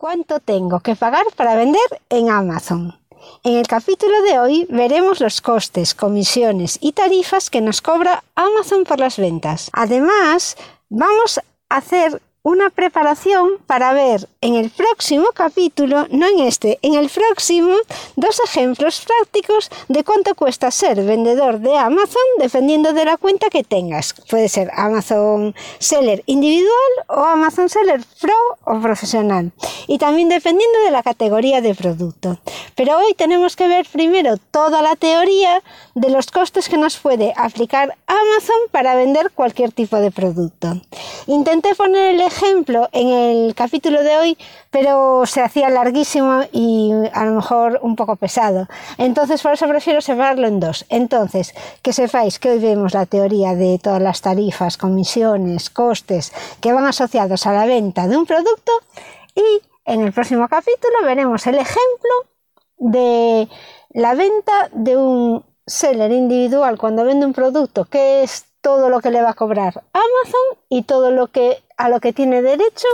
¿Cuánto tengo que pagar para vender en Amazon? En el capítulo de hoy veremos los costes, comisiones y tarifas que nos cobra Amazon por las ventas. Además, vamos a hacer una preparación para ver en el próximo capítulo, no en este, en el próximo, dos ejemplos prácticos de cuánto cuesta ser vendedor de Amazon dependiendo de la cuenta que tengas. Puede ser Amazon Seller individual o Amazon Seller Pro o profesional. Y también dependiendo de la categoría de producto. Pero hoy tenemos que ver primero toda la teoría de los costes que nos puede aplicar Amazon para vender cualquier tipo de producto. Intenté poner el ejemplo en el capítulo de hoy, pero se hacía larguísimo y a lo mejor un poco pesado. Entonces, por eso prefiero separarlo en dos. Entonces, que sepáis que hoy vemos la teoría de todas las tarifas, comisiones, costes que van asociados a la venta de un producto y en el próximo capítulo veremos el ejemplo de la venta de un seller individual cuando vende un producto que es todo lo que le va a cobrar Amazon y todo lo que a lo que tiene derecho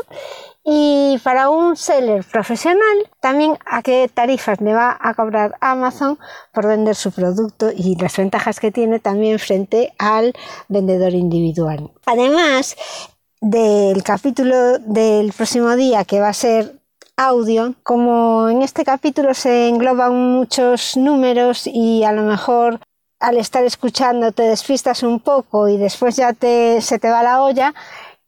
y para un seller profesional también a qué tarifas le va a cobrar Amazon por vender su producto y las ventajas que tiene también frente al vendedor individual. Además del capítulo del próximo día que va a ser audio, como en este capítulo se engloban muchos números y a lo mejor al estar escuchando te despistas un poco y después ya te, se te va la olla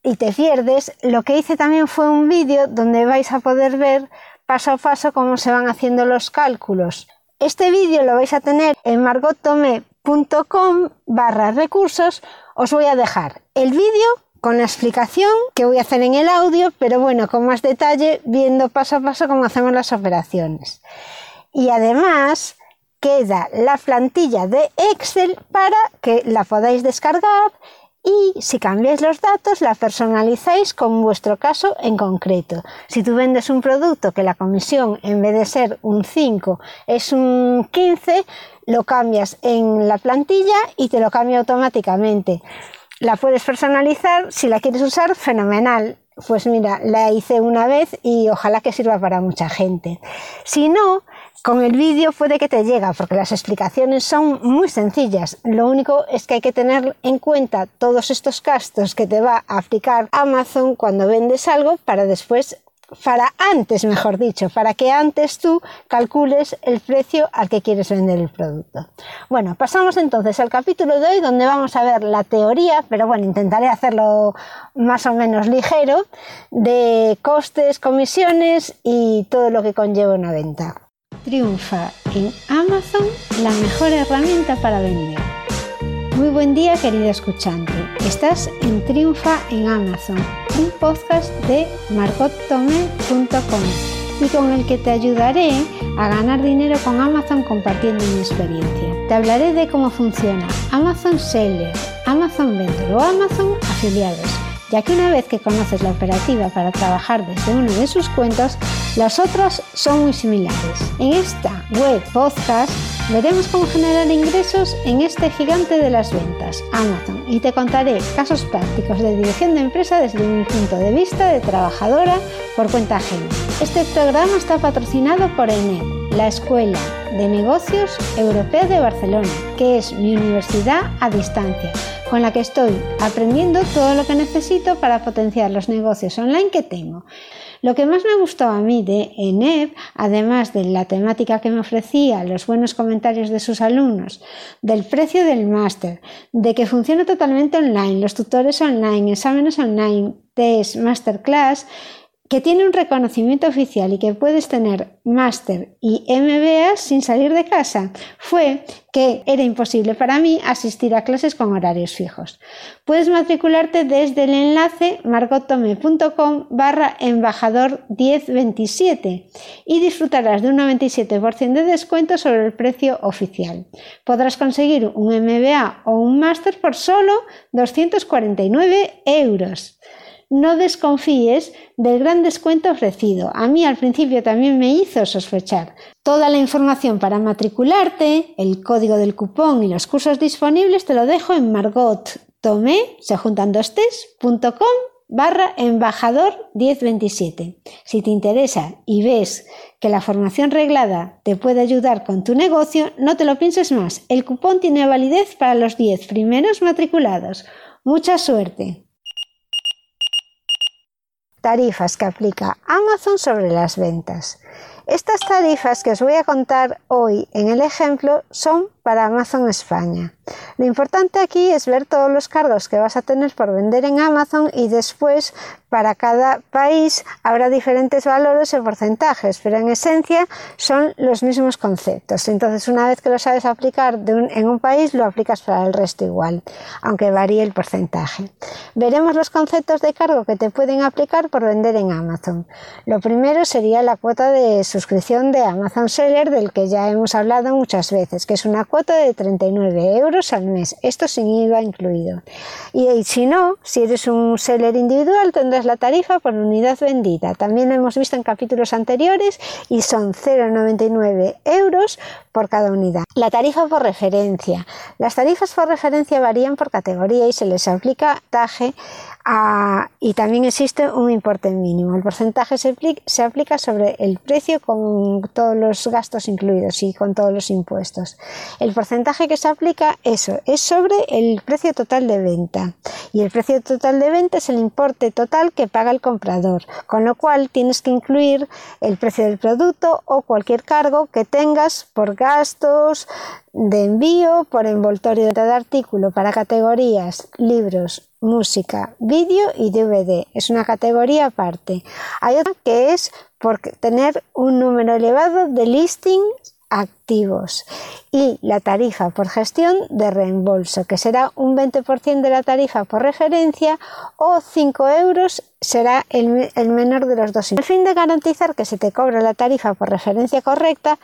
y te pierdes, lo que hice también fue un vídeo donde vais a poder ver paso a paso cómo se van haciendo los cálculos. Este vídeo lo vais a tener en margotome.com barra recursos. Os voy a dejar el vídeo con la explicación que voy a hacer en el audio, pero bueno, con más detalle, viendo paso a paso cómo hacemos las operaciones. Y además queda la plantilla de Excel para que la podáis descargar y si cambiáis los datos la personalizáis con vuestro caso en concreto. Si tú vendes un producto que la comisión en vez de ser un 5 es un 15, lo cambias en la plantilla y te lo cambia automáticamente. La puedes personalizar, si la quieres usar, fenomenal. Pues mira, la hice una vez y ojalá que sirva para mucha gente. Si no, con el vídeo puede que te llegue, porque las explicaciones son muy sencillas. Lo único es que hay que tener en cuenta todos estos gastos que te va a aplicar Amazon cuando vendes algo para después para antes, mejor dicho, para que antes tú calcules el precio al que quieres vender el producto. Bueno, pasamos entonces al capítulo de hoy donde vamos a ver la teoría, pero bueno, intentaré hacerlo más o menos ligero, de costes, comisiones y todo lo que conlleva una venta. Triunfa en Amazon la mejor herramienta para vender. Muy buen día querido escuchante. Estás en Triunfa en Amazon, un podcast de margottome.com y con el que te ayudaré a ganar dinero con Amazon compartiendo mi experiencia. Te hablaré de cómo funciona Amazon Seller, Amazon Vendor o Amazon Afiliados, ya que una vez que conoces la operativa para trabajar desde uno de sus cuentos, las otras son muy similares. En esta web podcast veremos cómo generar ingresos en este gigante de las ventas, Amazon, y te contaré casos prácticos de dirección de empresa desde mi punto de vista de trabajadora por cuenta ajena. Este programa está patrocinado por ENED, la Escuela de Negocios Europea de Barcelona, que es mi universidad a distancia, con la que estoy aprendiendo todo lo que necesito para potenciar los negocios online que tengo. Lo que más me gustó a mí de ENEP, además de la temática que me ofrecía, los buenos comentarios de sus alumnos, del precio del máster, de que funciona totalmente online, los tutores online, exámenes online, test, masterclass, que tiene un reconocimiento oficial y que puedes tener máster y MBA sin salir de casa fue que era imposible para mí asistir a clases con horarios fijos. Puedes matricularte desde el enlace margotome.com barra embajador 1027 y disfrutarás de un 97% de descuento sobre el precio oficial. Podrás conseguir un MBA o un máster por solo 249 euros no desconfíes del gran descuento ofrecido. A mí al principio también me hizo sospechar. Toda la información para matricularte, el código del cupón y los cursos disponibles te lo dejo en margottome, se juntan barra embajador 1027. Si te interesa y ves que la formación reglada te puede ayudar con tu negocio, no te lo pienses más. El cupón tiene validez para los 10 primeros matriculados. Mucha suerte. Tarifas que aplica Amazon sobre las ventas. Estas tarifas que os voy a contar hoy en el ejemplo son para Amazon España. Lo importante aquí es ver todos los cargos que vas a tener por vender en Amazon y después para cada país habrá diferentes valores o porcentajes, pero en esencia son los mismos conceptos. Entonces, una vez que lo sabes aplicar en un país, lo aplicas para el resto igual, aunque varíe el porcentaje. Veremos los conceptos de cargo que te pueden aplicar por vender en Amazon. Lo primero sería la cuota de suscripción de Amazon Seller, del que ya hemos hablado muchas veces, que es una cuota de 39 euros al mes, esto sin IVA incluido. Y, si no, si eres un seller individual, tendrás la tarifa por unidad vendida. También lo hemos visto en capítulos anteriores y son 0,99 euros por cada unidad. La tarifa por referencia. Las tarifas por referencia varían por categoría y se les aplica taje y también existe un importe mínimo. El porcentaje se, se, aplica sobre el precio con todos los gastos incluidos y con todos los impuestos. El porcentaje que se aplica, eso, es sobre el precio total de venta. Y el precio total de venta es el importe total que paga el comprador, con lo cual tienes que incluir el precio del producto o cualquier cargo que tengas por gastos, de envío por envoltorio de artículo para categorías libros, música, vídeo y DVD. Es una categoría aparte. Hay otra que es por tener un número elevado de listings activos y la tarifa por gestión de reembolso, que será un 20% de la tarifa por referencia o 5 euros será el, menor de los dos. Al fin de garantizar que se te cobra la tarifa por referencia correcta,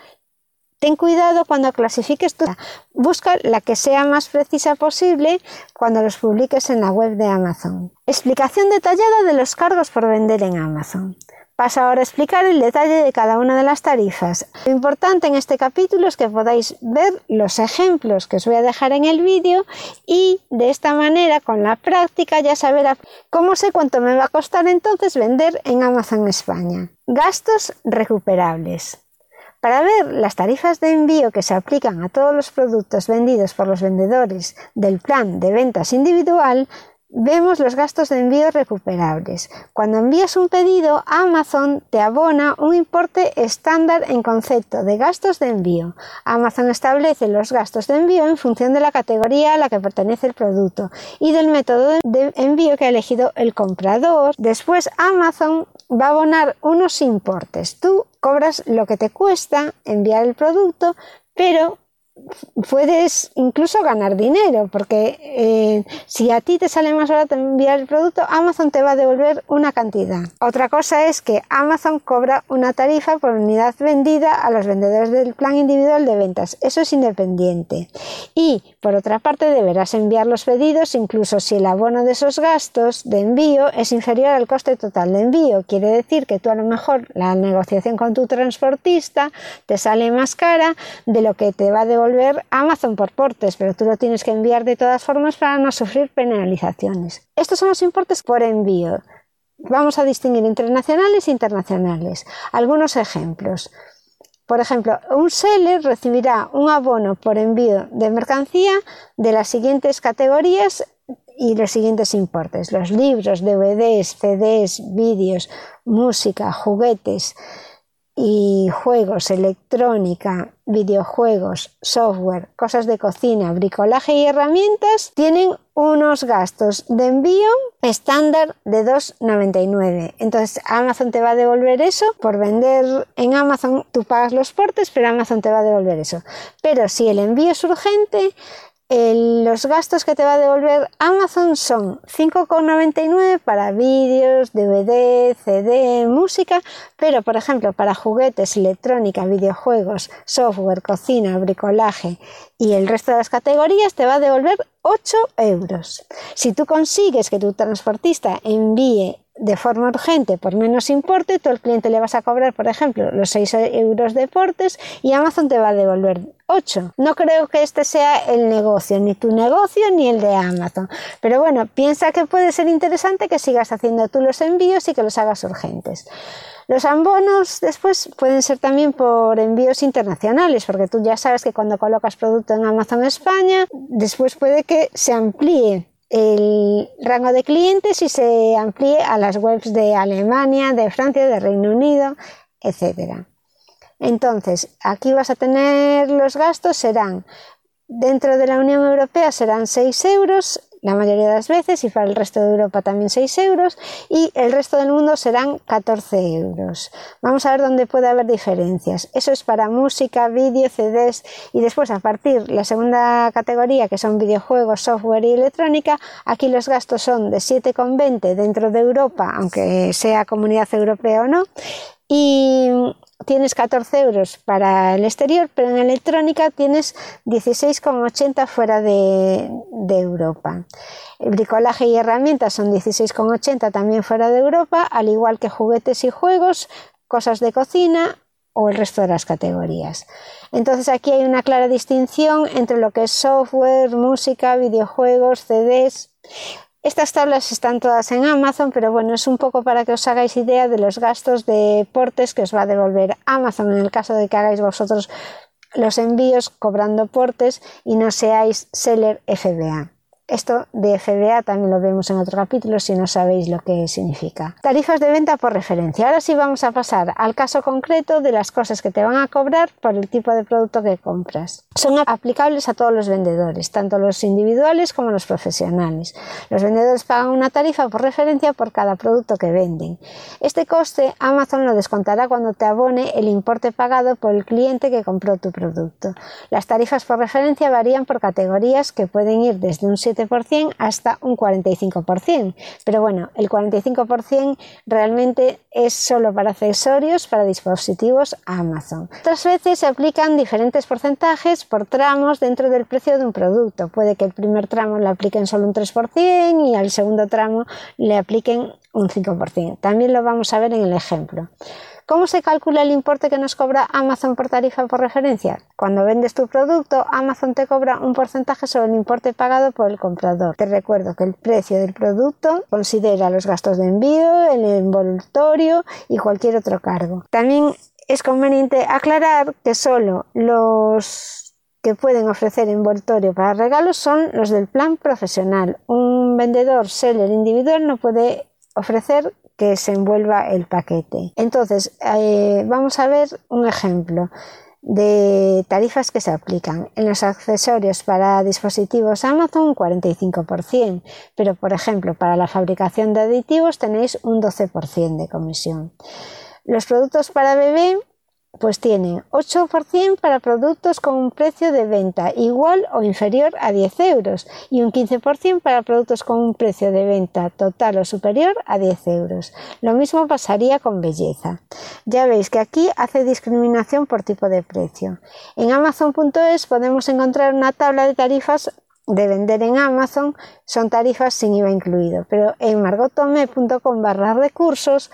Ten cuidado cuando clasifiques tu... Busca la que sea más precisa posible cuando los publiques en la web de Amazon. Explicación detallada de los cargos por vender en Amazon. Paso ahora a explicar el detalle de cada una de las tarifas. Lo importante en este capítulo es que podáis ver los ejemplos que os voy a dejar en el vídeo y de esta manera con la práctica ya saber cómo sé cuánto me va a costar entonces vender en Amazon España. Gastos recuperables. Para ver las tarifas de envío que se aplican a todos los productos vendidos por los vendedores del plan de ventas individual, vemos los gastos de envío recuperables. Cuando envías un pedido, Amazon te abona un importe estándar en concepto de gastos de envío. Amazon establece los gastos de envío en función de la categoría a la que pertenece el producto y del método de envío que ha elegido el comprador. Después Amazon va a abonar unos importes. Tú cobras lo que te cuesta enviar el producto, pero puedes incluso ganar dinero, porque eh, si a ti te sale más barato enviar el producto, Amazon te va a devolver una cantidad. Otra cosa es que Amazon cobra una tarifa por unidad vendida a los vendedores del plan individual de ventas. Eso es independiente. Y por otra parte, deberás enviar los pedidos incluso si el abono de esos gastos de envío es inferior al coste total de envío. Quiere decir que tú a lo mejor la negociación con tu transportista te sale más cara de lo que te va a devolver volver Amazon por portes, pero tú lo tienes que enviar de todas formas para no sufrir penalizaciones. Estos son los importes por envío. Vamos a distinguir entre nacionales e internacionales. Algunos ejemplos. Por ejemplo, un seller recibirá un abono por envío de mercancía de las siguientes categorías y los siguientes importes. Los libros, DVDs, CDs, vídeos, música, juguetes, y juegos, electrónica, videojuegos, software, cosas de cocina, bricolaje y herramientas tienen unos gastos de envío estándar de 2,99. Entonces Amazon te va a devolver eso por vender en Amazon. Tú pagas los portes, pero Amazon te va a devolver eso. Pero si el envío es urgente, los gastos que te va a devolver Amazon son 5,99 para vídeos, DVD, CD, música, pero por ejemplo para juguetes, electrónica, videojuegos, software, cocina, bricolaje y el resto de las categorías te va a devolver 8 euros. Si tú consigues que tu transportista envíe de forma urgente por menos importe, tú al cliente le vas a cobrar, por ejemplo, los 6 euros de portes y Amazon te va a devolver 8. No creo que este sea el negocio, ni tu negocio ni el de Amazon. Pero bueno, piensa que puede ser interesante que sigas haciendo tú los envíos y que los hagas urgentes. Los abonos después pueden ser también por envíos internacionales, porque tú ya sabes que cuando colocas producto en Amazon España, después puede que se amplíe el rango de clientes y se amplíe a las webs de Alemania, de Francia, de Reino Unido, etc. Entonces, aquí vas a tener los gastos, serán dentro de la Unión Europea serán 6 euros, la mayoría de las veces y para el resto de Europa también 6 euros y el resto del mundo serán 14 euros. Vamos a ver dónde puede haber diferencias. Eso es para música, vídeo, CDs y después a partir la segunda categoría que son videojuegos, software y electrónica, aquí los gastos son de 7,20 dentro de Europa, aunque sea comunidad europea o no, tienes 14 euros para el exterior, pero en electrónica tienes 16,80 fuera de, de, Europa. El bricolaje y herramientas son 16,80 también fuera de Europa, al igual que juguetes y juegos, cosas de cocina o el resto de las categorías. Entonces aquí hay una clara distinción entre lo que es software, música, videojuegos, CDs. Estas tablas están todas en Amazon, pero bueno, es un poco para que os hagáis idea de los gastos de portes que os va a devolver Amazon en el caso de que hagáis vosotros los envíos cobrando portes y no seáis seller FBA. Esto de FBA también lo vemos en otro capítulo si no sabéis lo que significa. Tarifas de venta por referencia. Ahora sí vamos a pasar al caso concreto de las cosas que te van a cobrar por el tipo de producto que compras. Son aplicables a todos los vendedores, tanto los individuales como los profesionales. Los vendedores pagan una tarifa por referencia por cada producto que venden. Este coste Amazon lo descontará cuando te abone el importe pagado por el cliente que compró tu producto. Las tarifas por referencia varían por categorías que pueden ir desde un 7 hasta un 45%. Pero bueno, el 45% realmente es solo para accesorios para dispositivos Amazon. Otras veces se aplican diferentes porcentajes por tramos dentro del precio de un producto. Puede que el primer tramo le apliquen solo un 3% y al segundo tramo le apliquen un 5%. También lo vamos a ver en el ejemplo. ¿Cómo se calcula el importe que nos cobra Amazon por tarifa por referencia? Cuando vendes tu producto, Amazon te cobra un porcentaje sobre el importe pagado por el comprador. Te recuerdo que el precio del producto considera los gastos de envío, el envoltorio y cualquier otro cargo. También es conveniente aclarar que solo los que pueden ofrecer envoltorio para regalos son los del plan profesional. Un vendedor seller individual no puede ofrecer que se envuelva el paquete. Entonces, eh, vamos a ver un ejemplo de tarifas que se aplican. En los accesorios para dispositivos Amazon un 45%, pero por ejemplo para la fabricación de aditivos tenéis un 12% de comisión. Los productos para bebé pues tiene 8% para productos con un precio de venta igual o inferior a 10 euros y un 15% para productos con un precio de venta total o superior a 10 euros. Lo mismo pasaría con belleza. Ya veis que aquí hace discriminación por tipo de precio. En amazon.es podemos encontrar una tabla de tarifas de vender en Amazon son tarifas sin IVA incluido, pero en margotome.com barra recursos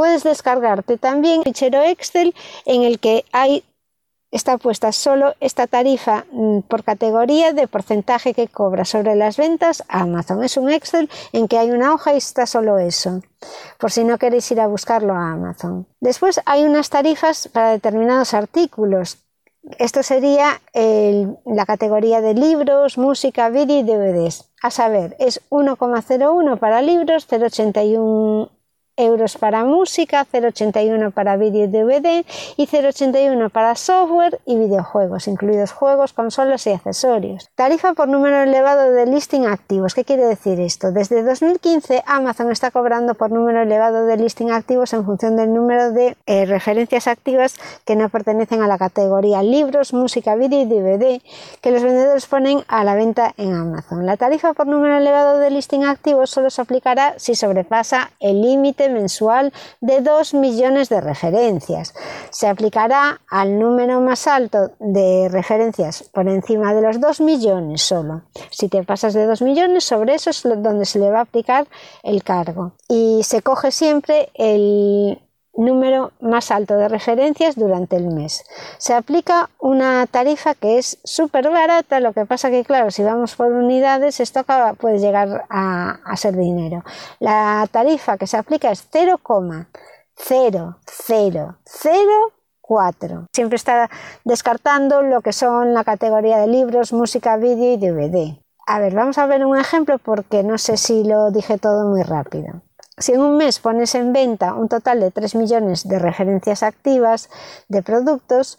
Puedes descargarte también un fichero Excel en el que hay está puesta solo esta tarifa mm, por categoría de porcentaje que cobra sobre las ventas a Amazon. Es un Excel en que hay una hoja y está solo eso, por si no queréis ir a buscarlo a Amazon. Después hay unas tarifas para determinados artículos. Esto sería la categoría de libros, música, vídeo y DVDs. A saber, es 1,01 para libros, 0,81 euros para música, 0,81 para vídeo y DVD y 0,81 para software y videojuegos, incluidos juegos, consolas y accesorios. Tarifa por número elevado de listing activos. ¿Qué quiere decir esto? Desde 2015 Amazon está cobrando por número elevado de listing activos en función del número de eh, referencias activas que no pertenecen a la categoría libros, música, vídeo y DVD que los vendedores ponen a la venta en Amazon. La tarifa por número elevado de listing activos solo se aplicará si sobrepasa el límite mensual de 2 millones de referencias. Se aplicará al número más alto de referencias por encima de los 2 millones solo. Si te pasas de 2 millones, sobre eso es donde se le va a aplicar el cargo. Y se coge siempre el número más alto de referencias durante el mes. Se aplica una tarifa que es súper barata, lo que pasa que claro, si vamos por unidades esto puede llegar a, a ser dinero. La tarifa que se aplica es 0,0004. Siempre está descartando lo que son la categoría de libros, música, vídeo y DVD. A ver, vamos a ver un ejemplo porque no sé si lo dije todo muy rápido. Si en un mes pones en venta un total de 3 millones de referencias activas de productos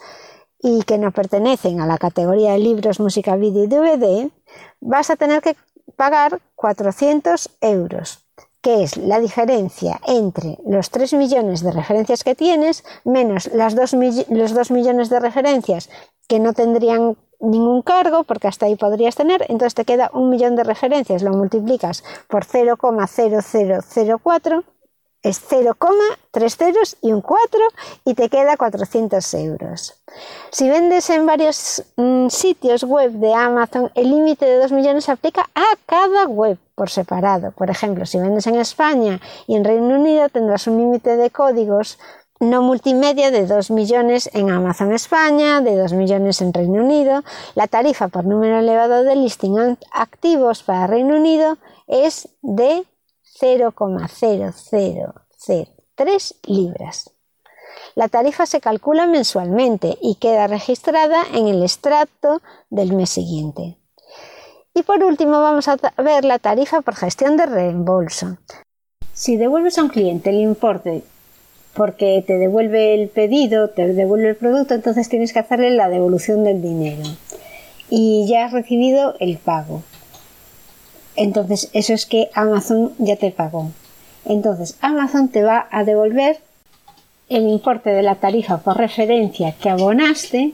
y que no pertenecen a la categoría de libros, música, vídeo y DVD, vas a tener que pagar 400 euros, que es la diferencia entre los 3 millones de referencias que tienes menos los 2 millones de referencias que no tendrían ningún cargo, porque hasta ahí podrías tener, entonces te queda un millón de referencias, lo multiplicas por 0,0004, es 0, tres ceros y un 4 y te queda 400 euros. Si vendes en varios mm, sitios web de Amazon, el límite de 2 millones se aplica a cada web por separado. Por ejemplo, si vendes en España y en Reino Unido tendrás un límite de códigos no multimedia de 2 millones en Amazon España, de 2 millones en Reino Unido. La tarifa por número elevado de listing activos para Reino Unido es de 0,0003 libras. La tarifa se calcula mensualmente y queda registrada en el extracto del mes siguiente. Y por último vamos a ver la tarifa por gestión de reembolso. Si devuelves a un cliente el importe porque te devuelve el pedido, te devuelve el producto, entonces tienes que hacerle la devolución del dinero. Y ya has recibido el pago. Entonces, eso es que Amazon ya te pagó. Entonces, Amazon te va a devolver el importe de la tarifa por referencia que abonaste,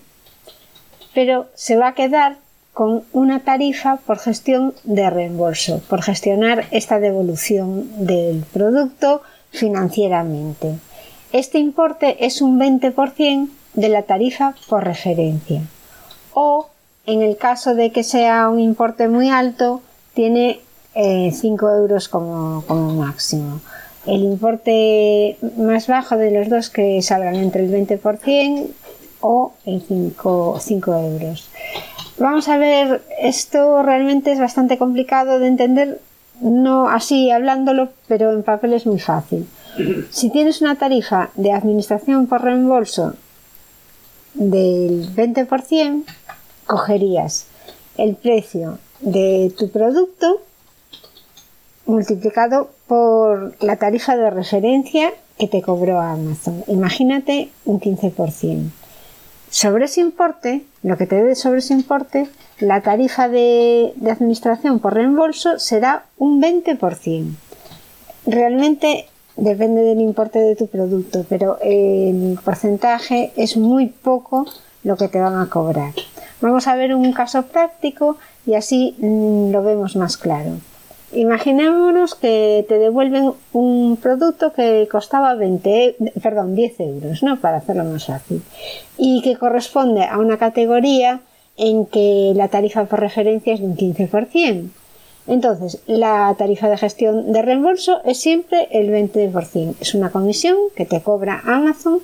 pero se va a quedar con una tarifa por gestión de reembolso, por gestionar esta devolución del producto financieramente. Este importe es un 20% de la tarifa por referencia. O, en el caso de que sea un importe muy alto, tiene 5 eh, euros como, máximo. El importe más bajo de los dos que salgan entre el 20% o en 5, 5 euros. Vamos a ver, esto realmente es bastante complicado de entender, no así hablándolo, pero en papel es muy fácil. Si tienes una tarifa de administración por reembolso del 20%, cogerías el precio de tu producto multiplicado por la tarifa de referencia que te cobró Amazon. Imagínate un 15%. Sobre ese importe, lo que te dé sobre ese importe, la tarifa de, de administración por reembolso será un 20%. Realmente depende del importe de tu producto, pero el porcentaje es muy poco lo que te van a cobrar. Vamos a ver un caso práctico y así mm, lo vemos más claro. Imaginémonos que te devuelven un producto que costaba 20, perdón, 10 euros, ¿no? Para hacerlo más fácil. Y que corresponde a una categoría en que la tarifa por referencia es de un 15%. Entonces, la tarifa de gestión de reembolso es siempre el 20%. Es una comisión que te cobra Amazon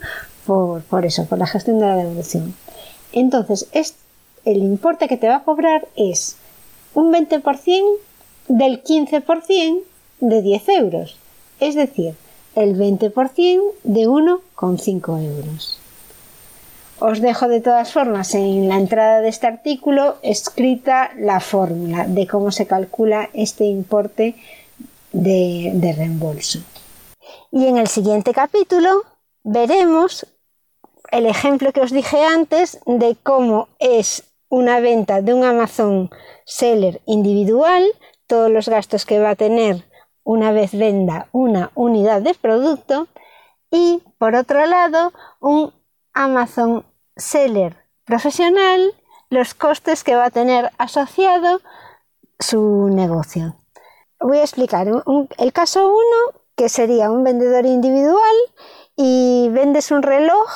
por, eso, por la gestión de la devolución. Entonces, el importe que te va a cobrar es un 20% del 15% de 10 euros. Es decir, el 20% de 1,5 euros. Os dejo de todas formas en la entrada de este artículo escrita la fórmula de cómo se calcula este importe de, reembolso. Y en el siguiente capítulo veremos el ejemplo que os dije antes de cómo es una venta de un Amazon Seller individual, todos los gastos que va a tener una vez venda una unidad de producto y por otro lado un Amazon seller profesional los costes que va a tener asociado su negocio. Voy a explicar. el caso 1 que sería un vendedor individual y vendes un reloj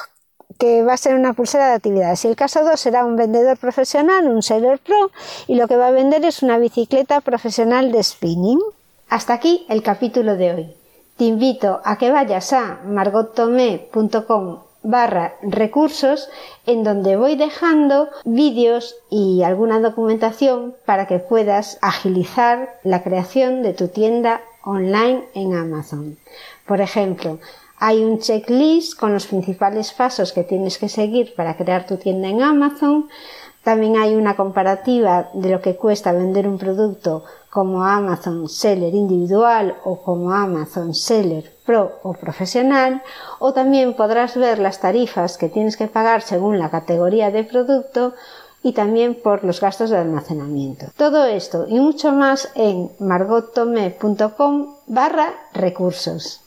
que va a ser una pulsera de actividades. Y el caso 2 será un vendedor profesional, un seller pro, y lo que va a vender es una bicicleta profesional de spinning. Hasta aquí el capítulo de hoy. Te invito a que vayas a margottomé.com barra recursos en donde voy dejando vídeos y alguna documentación para que puedas agilizar la creación de tu tienda online en Amazon. Por ejemplo, hay un checklist con los principales pasos que tienes que seguir para crear tu tienda en Amazon. También hay una comparativa de lo que cuesta vender un producto como Amazon Seller individual o como Amazon Seller Pro o profesional. O también podrás ver las tarifas que tienes que pagar según la categoría de producto y también por los gastos de almacenamiento. Todo esto y mucho más en margotome.com barra recursos.